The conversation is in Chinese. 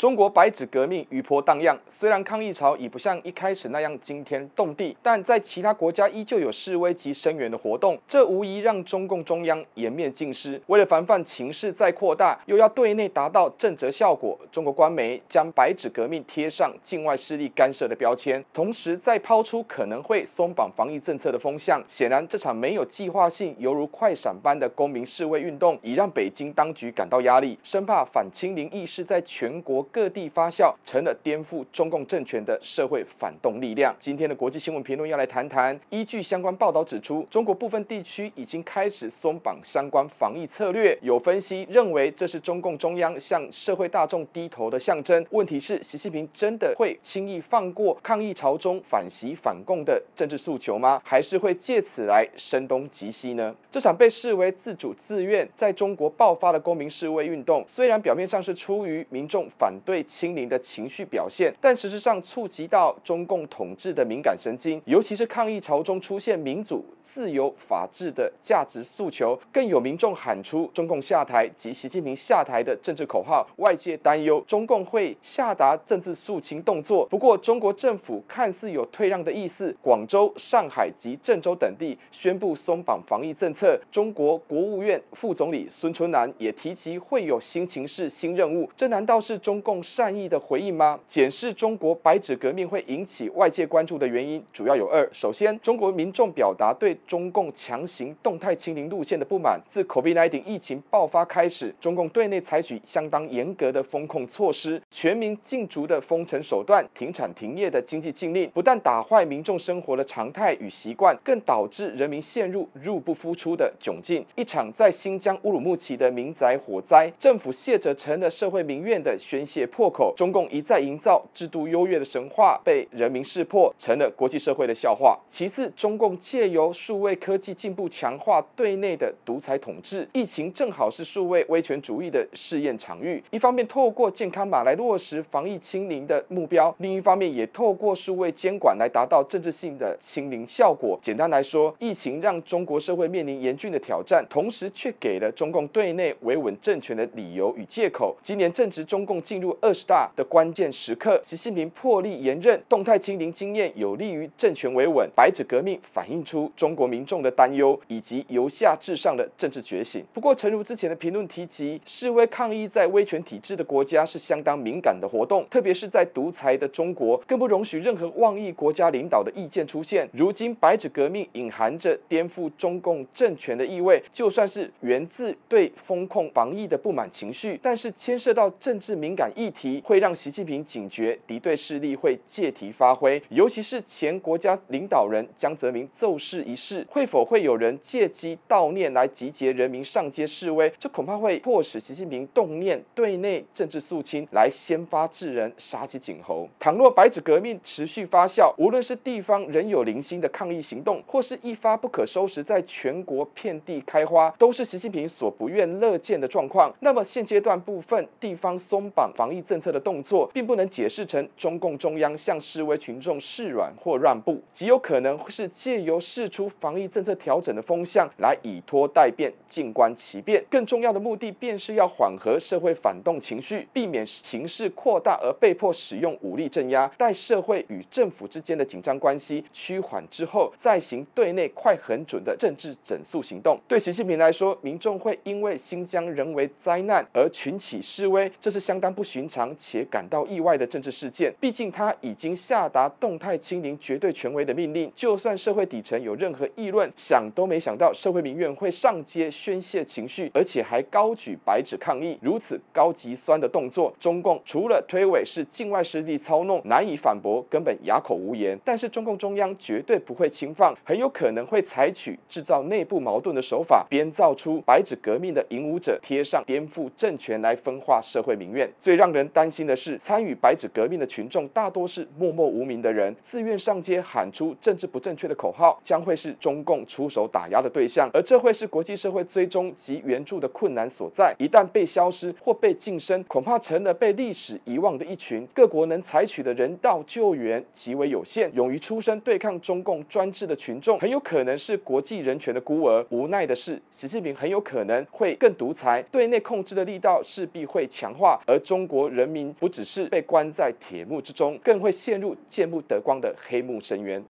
中国白纸革命余波荡漾，虽然抗议潮已不像一开始那样惊天动地，但在其他国家依旧有示威及声援的活动，这无疑让中共中央颜面尽失。为了防范情势再扩大，又要对内达到震慑效果，中国官媒将白纸革命贴上境外势力干涉的标签，同时再抛出可能会松绑防疫政策的风向。显然，这场没有计划性、犹如快闪般的公民示威运动，已让北京当局感到压力，生怕反清零意识在全国。各地发酵，成了颠覆中共政权的社会反动力量。今天的国际新闻评论要来谈谈，依据相关报道指出，中国部分地区已经开始松绑相关防疫策略。有分析认为，这是中共中央向社会大众低头的象征。问题是，习近平真的会轻易放过抗议潮中反习反共的政治诉求吗？还是会借此来声东击西呢？这场被视为自主自愿在中国爆发的公民示威运动，虽然表面上是出于民众反对清零的情绪表现，但实质上触及到中共统治的敏感神经，尤其是抗议潮中出现民主、自由、法治的价值诉求，更有民众喊出“中共下台”及“习近平下台”的政治口号，外界担忧中共会下达政治肃清动作。不过，中国政府看似有退让的意思，广州、上海及郑州等地宣布松绑防疫政策。中国国务院副总理孙春兰也提及会有新情势、新任务，这难道是中共善意的回应吗？检视中国白纸革命会引起外界关注的原因主要有二：首先，中国民众表达对中共强行动态清零路线的不满。自 COVID-19 疫情爆发开始，中共对内采取相当严格的封控措施，全民禁足的封城手段，停产停业的经济禁令，不但打坏民众生活的常态与习惯，更导致人民陷入入不敷出的窘境。一场在新疆乌鲁木齐的民宅火灾，政府卸责成了社会民怨的宣泄破口。中共一再营造制度优越的神话，被人民识破，成了国际社会的笑话。其次，中共借由数位科技进步，强化对内的独裁统治。疫情正好是数位威权主义的试验场域。一方面透过健康码来落实防疫清零的目标，另一方面也透过数位监管来达到政治性的清零效果。简单来说，疫情让中国社会面临严峻的挑战，同时却给了中共对内维稳政权的理由与借口。今年正值中共进入二十大的关键时刻，习近平破例连任，动态清零经验有利于政权维稳。白纸革命反映出中中国民众的担忧以及由下至上的政治觉醒。不过，诚如之前的评论提及，示威抗议在威权体制的国家是相当敏感的活动，特别是在独裁的中国，更不容许任何妄议国家领导的意见出现。如今，白纸革命隐含着颠覆中共政权的意味，就算是源自对封控防疫的不满情绪，但是牵涉到政治敏感议题，会让习近平警觉敌对势力会借题发挥，尤其是前国家领导人江泽民奏事一事，会否会有人借机悼念来集结人民上街示威？这恐怕会迫使习近平动念对内政治肃清，来先发制人，杀鸡儆猴。倘若白纸革命持续发酵，无论是地方仍有零星的抗议行动，或是一发不可收拾，在全国遍地开花，都是习近平所不愿乐见的状况。那么现阶段部分地方松绑防疫政策的动作，并不能解释成中共中央向示威群众示软或让步，极有可能是借由释出防疫政策调整的风向来以拖待变，静观其变。更重要的目的，便是要缓和社会反动情绪，避免形势扩大而被迫使用武力镇压。待社会与政府之间的紧张关系趋缓之后，再行对内快狠准的政治整肃行动。对习近平来说，民众会因为新疆人为灾难而群起示威，这是相当不寻常且。感到意外的政治事件，毕竟他已经下达动态清零绝对权威的命令。就算社会底层有任何议论，想都没想到社会民怨会上街宣泄情绪，而且还高举白纸抗议。如此高级酸的动作，中共除了推诿是境外势力操弄，难以反驳，根本哑口无言。但是中共中央绝对不会轻放，很有可能会采取制造内部矛盾的手法，编造出白纸革命的引武者，贴上颠覆政权来分化社会民怨。最让人担心的是，参与白纸革命的群众大多是默默无名的人，自愿上街喊出政治不正确的口号，将会是中共出手打压的对象，而这会是国际社会追踪及援助的困难所在。一旦被消失或被晋升，恐怕成了被历史遗忘的一群。各国能采取的人道救援极为有限，勇于出声对抗中共专制的群众，很有可能是国际人权的孤儿。无奈的是，习近平很有可能会更独裁，对内控制的力道势必会强化，而中国人民不只是被关在铁幕之中，更会陷入见不得光的黑幕深渊。